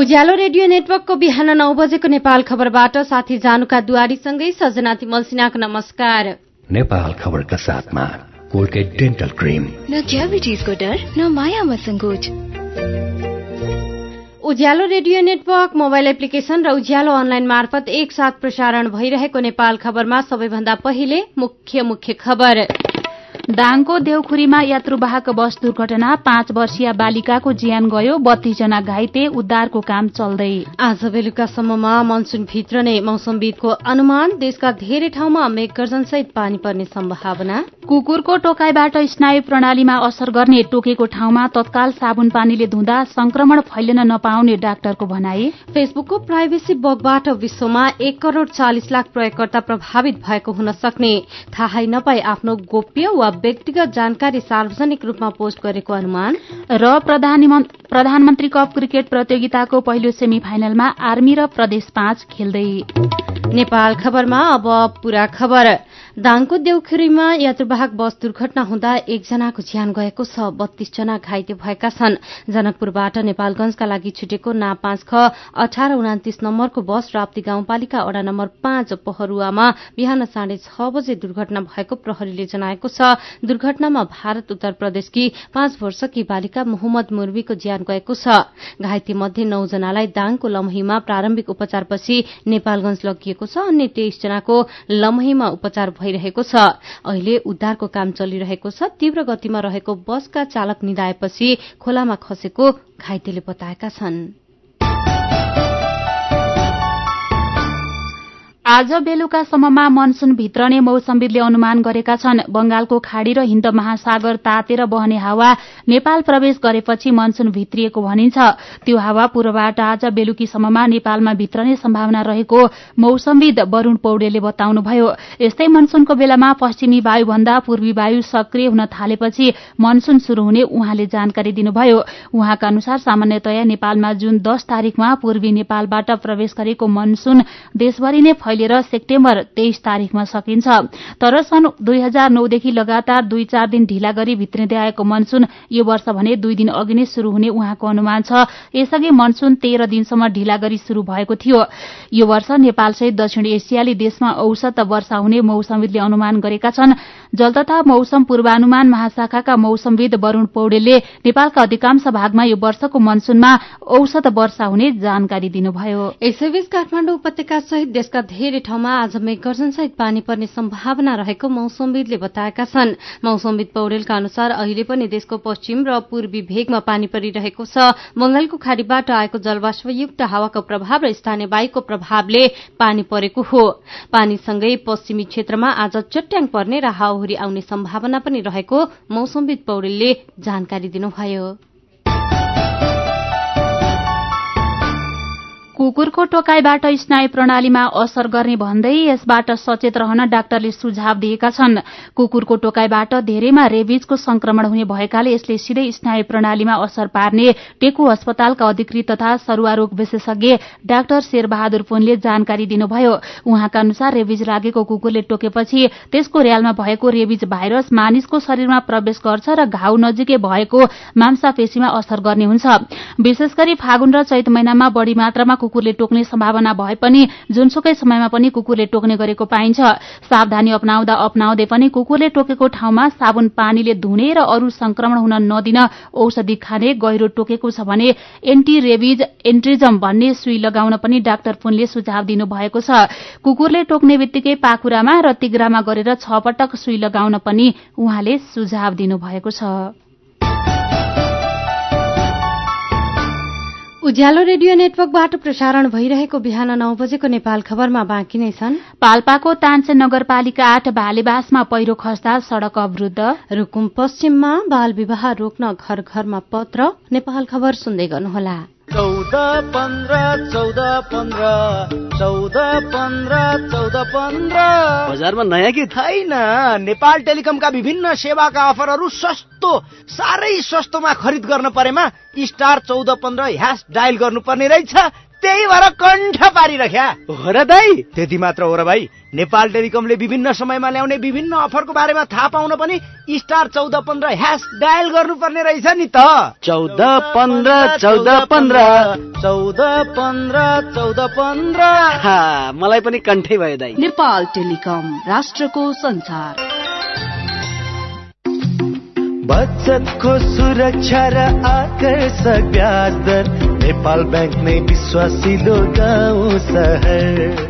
उज्यालो radio नेटवर्कको बिहान नौ बजेको नेपाल खबरबाट साथी जानुका दुवारीसँगै सजना तिमल सिन्हाको नमस्कार। नेपाल खबरका साथमा कोलगेट डेन्टल क्रिम। न क्याभिटिजको डर न मायामा सङ्कोच। Ujyaalo radio network mobile application र उज्यालो अनलाइन मार्फत एकसाथ प्रसारण भइरहेको नेपाल खबरमा सबैभन्दा पहिले मुख्य मुख्य खबर। दाङको देउखुरीमा यात्रुवाहक बस दुर्घटना पाँच वर्षीय बालिकाको ज्यान गयो बत्तीसजना घाइते उद्धारको काम चल्दै। आज बेलुकासम्ममा मनसुन भित्र नै मौसमविदको अनुमान देशका धेरै ठाउँमा मेघगर्जनसहित पानी पर्ने सम्भावना। कुकुरको टोकाईबाट स्नायु प्रणालीमा असर गर्ने टोकेको ठाउँमा तत्काल साबुन पानीले धुँदा संक्रमण फैलिन नपाउने डाक्टरको भनाई। फेसबुकको प्राइभेसी बगबाट विश्वमा एक करोड़ चालिस लाख प्रयोगकर्ता प्रभावित भएको हुन सक्ने। थाहै नपाई आफ्नो गोप्य वा व्यक्तिगत जानकारी सार्वजनिक रूपमा पोस्ट गरेको अनुमान? र प्रधानमन्त्री कप क्रिकेट प्रतियोगिताको पहिलो सेमी फाइनलमा आर्मी र प्रदेश पाँच खेल्दै। नेपाल खबरमा अब पूरा खबर। दाङको देउखुरीमा यात्रुवाहक बस दुर्घटना हुँदा एकजनाको ज्यान गएको छ। बत्तीस जना घाइते भएका छन्। जनकपुरबाट नेपालगंजका लागि छुटेको ना पाँच ख अठार उनातिस नम्बरको बस राप्ती गाउँपालिका वडा नम्बर पाँच पहरुवामा बिहान साढे छ बजे दुर्घटना भएको प्रहरीले जनाएको छ। दुर्घटनामा भारत उत्तर प्रदेशकी पाँच वर्षकी बालिका मोहम्मद मुर्मीको ज्यान गएको छ। घाइते मध्ये नौजनालाई दाङको लमहीमा प्रारम्भिक उपचारपछि नेपालगंज लगिएको छ। अन्य तेइस जनाको लमहीमा उपचार भइरहेको छ। अहिले उद्धारको काम चलिरहेको छ। तीव्र गतिमा रहेको बसका चालक निधाएपछि खोलामा खसेको घाइतेले बताएका छन्। आज बेलुकासम्ममा मनसून भित्रने मौसमविदले अनुमान गरेका छन्। बंगालको खाड़ी र हिन्द महासागर तातेर बहने हावा नेपाल प्रवेश गरेपछि मनसून भित्रिएको भनिन्छ। त्यो हावा पूर्वबाट आज बेलुकीसम्ममा नेपालमा भित्रने सम्भावना रहेको मौसमविद वरूण पौडेलले बताउनुभयो। यस्तै मनसूनको बेलामा पश्चिमी वायुभन्दा पूर्वी वायु सक्रिय हुन थालेपछि मनसून शुरू हुने उहाँले जानकारी दिनुभयो। उहाँका अनुसार सामान्यतया नेपालमा जुन दश तारीकमा पूर्वी नेपालबाट प्रवेश गरेको मनसून देशभरि नै फैलिएर सेप्टेम्बर तेइस तारीकमा सकिन्छ। तर सन् दुई हजार नौदेखि लगातार दुई चार दिन ढिला गरी भित्रिँदै आएको मनसून यो वर्ष भने दुई दिन अघि नै शुरू हुने उहाँको अनुमान छ। यसअघि मनसून तेह्र दिनसम्म ढिला गरी शुरू भएको थियो। यो वर्ष नेपालसहित दक्षिण एसियाली देशमा औसत वर्षा हुने मौसमविदले अनुमान गरेका छन्। जल तथा मौसम पूर्वानुमान महाशाखाका मौसमविद वरूण पौडेलले नेपालका अधिकांश भागमा यो वर्षको मनसूनमा औसत वर्षा हुने जानकारी दिनुभयो। यसैबीच काठमाडौँ उपत्यका सहित देशका धेरै ठाउँमा आज मेघगर्जनसहित पानी पर्ने सम्भावना रहेको मौसमविदले बताएका छन्। मौसमविद पौडेलका अनुसार अहिले पनि देशको पश्चिम र पूर्वी भेगमा पानी परिरहेको छ। बंगालको खाड़ीबाट आएको जलवाष्पयुक्त हावाको प्रभाव र स्थानीय वायुको प्रभावले पानी परेको हो। पानीसँगै पश्चिमी क्षेत्रमा आज चट्याङ पर्ने र हावाहुरी आउने सम्भावना पनि रहेको मौसमविद पौडेलले जानकारी दिनुभयो। कुकुरको टोकाईबाट स्नायु प्रणालीमा असर गर्ने भन्दै यसबाट सचेत रहन डाक्टरले सुझाव दिएका छन्। कुकुरको टोकाईबाट धेरैमा रेबिजको संक्रमण हुने भएकाले यसले सिधै स्नायु प्रणालीमा असर पार्ने टेकु अस्पतालका अधिकृत तथा सरूवा रोग विशेषज्ञ डाक्टर शेरबहादुर पुनले जानकारी दिनुभयो। उहाँका अनुसार रेबिज लागेको कुकुरले टोकेपछि त्यसको र्यालमा भएको रेबिज भाइरस मानिसको शरीरमा प्रवेश गर्छ र घाउ नजिकै भएको मांसापेशीमा असर गर्ने हुन्छ। विशेष गरी फागुन र चैत महिनामा बढ़ी मात्रामा कुकुरले टोक्ने सम्भावना भए पनि जुनसुकै समयमा पनि कुकुरले टोक्ने गरेको पाइन्छ। सावधानी अपनाउँदा अपनाउँदै पनि कुकुरले टोकेको ठाउँमा साबुन पानीले धुने र अरू संक्रमण हुन नदिन औषधि खाने गहिरो टोकेको छ भने एन्टी रेबिज एन्ट्रिजम भन्ने सुई लगाउन पनि डाक्टर पुनले सुझाव दिनुभएको छ। कुकुरले टोक्ने बित्तिकै पाखुरामा र तिग्रामा गरेर छ पटक सुई लगाउन पनि उहाँले सुझाव दिनुभएको छ। उज्यालो रेडियो नेटवर्कबाट प्रसारण भइरहेको बिहान नौ बजेको नेपाल खबरमा बाँकी नै छन्। पाल्पाको तानसे नगरपालिका आठ भालेबासमा पहिरो खस्दा सड़क अवरूद्ध। रूकुम पश्चिममा बाल विवाह रोक्न घर घरमा पत्र। नेपाल खबर सुन्दै गर्नुहोला। चौध पन्ध्र चौध पन्ध्र चौध पन्ध्र चौध पन्ध्र। बजारमा नयाँ कि छैन नेपाल टेलिकमका विभिन्न सेवाका अफरहरू सस्तो साह्रै सस्तोमा खरिद गर्न परेमा स्टार चौध पन्ध्र ह्यास डायल गर्नुपर्ने रहेछ। त्यही भएर कण्ठ पारिरख्या। हो र दाई? त्यति मात्र हो र भाइ। नेपाल टेलिकमले विभिन्न समयमा ल्याउने विभिन्न अफरको बारेमा थाहा पाउन पनि स्टार चौध पन्ध्र ह्यास डायल गर्नुपर्ने रहेछ नि त। चौध पन्ध्र चौध पन्ध्र। चौध पन्ध्र चौध पन्ध्र। मलाई पनि कण्ठै भयो दाई। नेपाल टेलिकम राष्ट्रको संसार। बचतको सुरक्षा र आकर्षक ब्याज दर। नेपाल ब्याङ्क नै विश्वासिलो गाउँ सहर।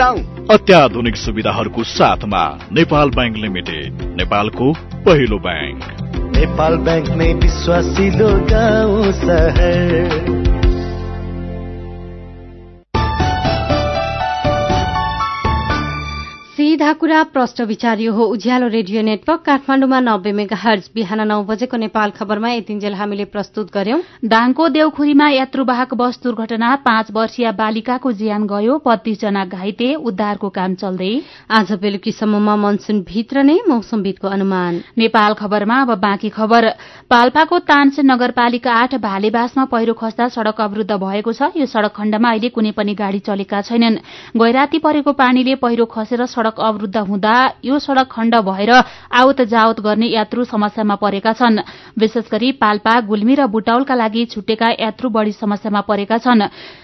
अत्याधुनिक सुविधाहरूको साथमा नेपाल ब्याङ्क लिमिटेड नेपालको पहिलो ब्याङ्क। नेपाल ब्याङ्क नै विश्वासिलो गाउँ सहर सीधा कुरा प्रष्ट विचार हो। उज्यालो रेडियो नेटवर्क काठमाडौँमा नब्बे मेगा हर्ज बिहान नौ बजेको नेपाल खबरमा यतिन्जेल हामीले प्रस्तुत गर्यौं। दाङको देउखुरीमा यात्रुवाहक बस दुर्घटना पाँच वर्षीय बालिकाको ज्यान गयो बत्तीस जना घाइते उद्धारको काम चल्दै। आज बेलुकीसम्ममा मनसुन भित्र नै मौसमविदको अनुमान। नेपाल खबरमा अब बाँकी खबर। पाल्पाको तानसेन नगरपालिका आठ भालेबासमा पहिरो खस्दा सड़क अवरूद्ध भएको छ। यो सड़क खण्डमा अहिले कुनै पनि गाड़ी चलेका छैनन्। गैराती परेको पानीले पहिरो खसेर सड़क अवरूद्ध हुँदा यो सड़क खण्ड भएर आवत जावत गर्ने यात्रु समस्यामा परेका छन्। विशेष गरी पाल्पा गुल्मी र बुटौलका लागि छुटेका यात्रु बढ़ी समस्यामा परेका छन्।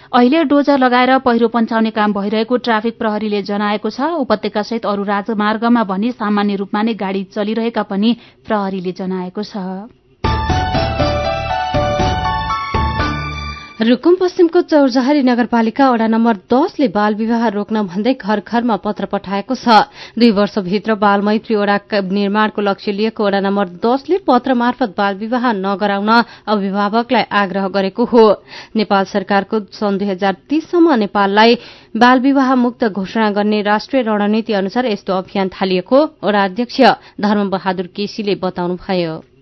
अहिले डोजर लगाएर पहिरो पञ्चाउने काम भइरहेको ट्राफिक प्रहरीले जनाएको छ। उपत्यकासहित अरू राजमार्गमा भने सामान्य रूपमा नै गाड़ी चलिरहेका पनि प्रहरीले जनाएको छ। रूकुम पश्चिमको चौरजहरी नगरपालिका वडा नम्बर दसले बाल विवाह रोक्न भन्दै घर घरमा पत्र पठाएको छ। दुई वर्षभित्र बाल मैत्री वडा निर्माणको लक्ष्य लिएको वडा नम्बर दसले पत्र मार्फत बाल विवाह नगराउन अभिभावकलाई आग्रह गरेको हो। नेपाल सरकारको सन् दुई हजार तीससम्म नेपाललाई बाल विवाह मुक्त घोषणा गर्ने राष्ट्रिय रणनीति अनुसार यस्तो अभियान थालिएको वडा अध्यक्ष धर्म बहादुर केसीले बताउनुभयो।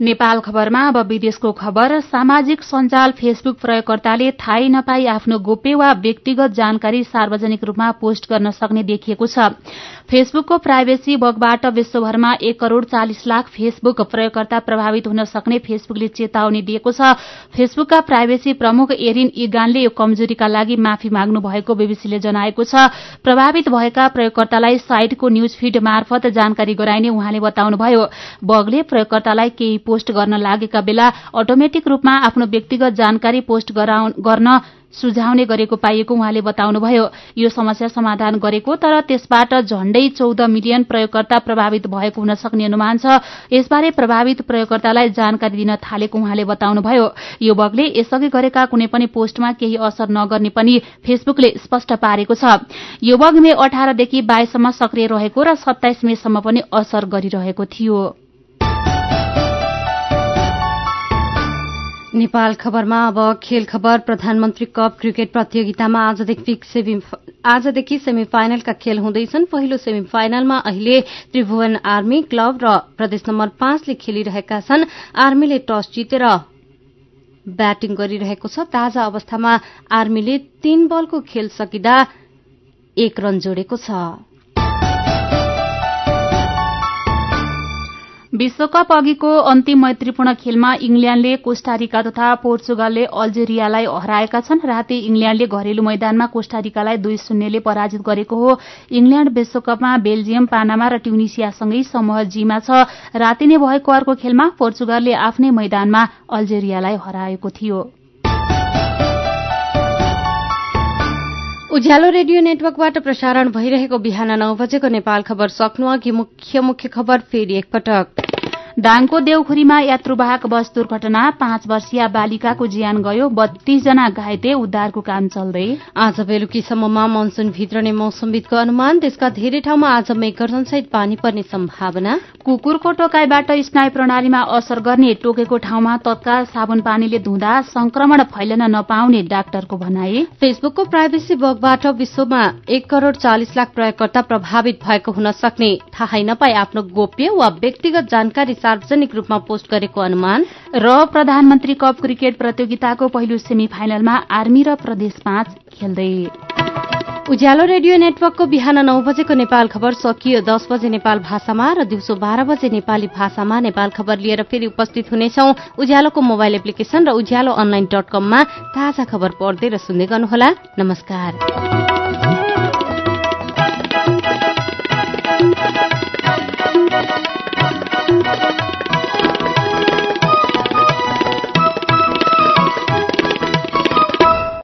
नेपाल खबरमा अब विदेशको खबर। सामाजिक सञ्जाल फेसबुक प्रयोगकर्ताले थाहै नपाई आफ्नो गोप्य वा व्यक्तिगत जानकारी सार्वजनिक रूपमा पोस्ट गर्न सक्ने देखिएको छ। फेसबुकको प्राइभेसी बगबाट विश्वभरमा एक करोड़ चालिस लाख फेसबुक प्रयोगकर्ता प्रभावित हुन सक्ने फेसबुकले चेतावनी दिएको छ। फेसबुकका प्राइभेसी प्रमुख एरिन इगानले यो कमजोरीका लागि माफी माग्नु भएको बीबीसीले जनाएको छ। प्रभावित भएका प्रयोगकर्तालाई साइटको न्यूज फिड मार्फत जानकारी गराइने उहाँले बताउनुभयो। बगले प्रयोगकर्तालाई केही पोस्ट गर्न लागेका बेला अटोमेटिक रूपमा आफ्नो व्यक्तिगत जानकारी पोस्ट गर्न सुझाउने गरेको पाइएको उहाँले बताउनुभयो। यो समस्या समाधान गरेको तर त्यसबाट झण्डै चौध मिलियन प्रयोगकर्ता प्रभावित भएको हुन सक्ने अनुमान छ। यसबारे प्रभावित प्रयोगकर्तालाई जानकारी दिन थालेको उहाँले बताउनुभयो। यो बगले यसअघि गरेका कुनै पनि पोस्टमा केही असर नगर्ने पनि फेसबुकले स्पष्ट पारेको छ। यो बग मे अठारदेखि बाइससम्म सक्रिय रहेको र सत्ताइस मेसम्म पनि असर गरिरहेको थियो। नेपाल खबरमा अब खेल खबर। प्रधानमन्त्री कप क्रिकेट प्रतियोगितामा आजदेखि सेमी फाइनलका खेल हुँदैछन्। पहिलो सेमी फाइनलमा अहिले त्रिभुवन आर्मी क्लब र प्रदेश नम्बर पाँचले खेलिरहेका छन्। आर्मीले टस जितेर ब्याटिङ गरिरहेको छ। ताजा अवस्थामा आर्मीले तीन बलको खेल सकिँदा एक रन जोडेको छ। विश्वकप अघिको अन्तिम मैत्रीपूर्ण खेलमा इङ्ल्याण्डले कोष्टारिका तथा पोर्चुगलले अल्जेरियालाई हराएका छन्। राति इङ्ल्याण्डले घरेलु मैदानमा कोष्टारिकालाई दुई शून्यले पराजित गरेको हो। इङ्ल्याण्ड विश्वकपमा बेल्जियम पानामा र ट्युनिसियासँगै समूह जीमा छ। राति नै भएको अर्को खेलमा पोर्चुगलले आफ्नै मैदानमा अल्जेरियालाई हराएको थियो। उज्यालो रेडियो नेटवर्कबाट प्रसारण भइरहेको बिहान नौ बजेको नेपाल खबर सक्नु अघि मुख्य मुख्य खबर फेरि एकपटक। दाङको देउखुरीमा यात्रुवाहक बस दुर्घटना पाँच वर्षीय बालिकाको ज्यान गयो बत्तीस जना घाइते उद्धारको काम चल्दै। आज बेलुकीसम्ममा मनसून भित्रने मौसमविदको अनुमान देशका धेरै ठाउँमा आज मेघगर्जनसहित पानी पर्ने सम्भावना। कुकुरको टोकाईबाट स्नायु प्रणालीमा असर गर्ने टोकेको ठाउँमा तत्काल साबुन पानीले धुँदा संक्रमण फैलन नपाउने डाक्टरको भनाई। फेसबुकको प्राइभेसी बगबाट विश्वमा एक करोड़ चालिस लाख प्रयोगकर्ता प्रभावित भएको हुन सक्ने थाहै नपाई आफ्नो गोप्य वा व्यक्तिगत जानकारी सार्वजनिक रूपमा पोस्ट गरेको अनुमान र प्रधानमन्त्री कप क्रिकेट प्रतियोगिताको पहिलो सेमी फाइनलमा आर्मी र प्रदेश पाँच खेल्दै। उज्यालो रेडियो नेटवर्कको बिहान नौ बजेको नेपाल खबर सकियो दस बजे नेपाल भाषामा र दिउँसो बाह्र बजे नेपाली भाषामा नेपाल खबर लिएर फेरि उपस्थित हुनेछौ। उज्यालोको मोबाइल एप्लिकेशन र उज्यालो अनलाइन डट कममा ताजा खबर पढ्दै र सुन्दै गर्नुहोला। नमस्कार।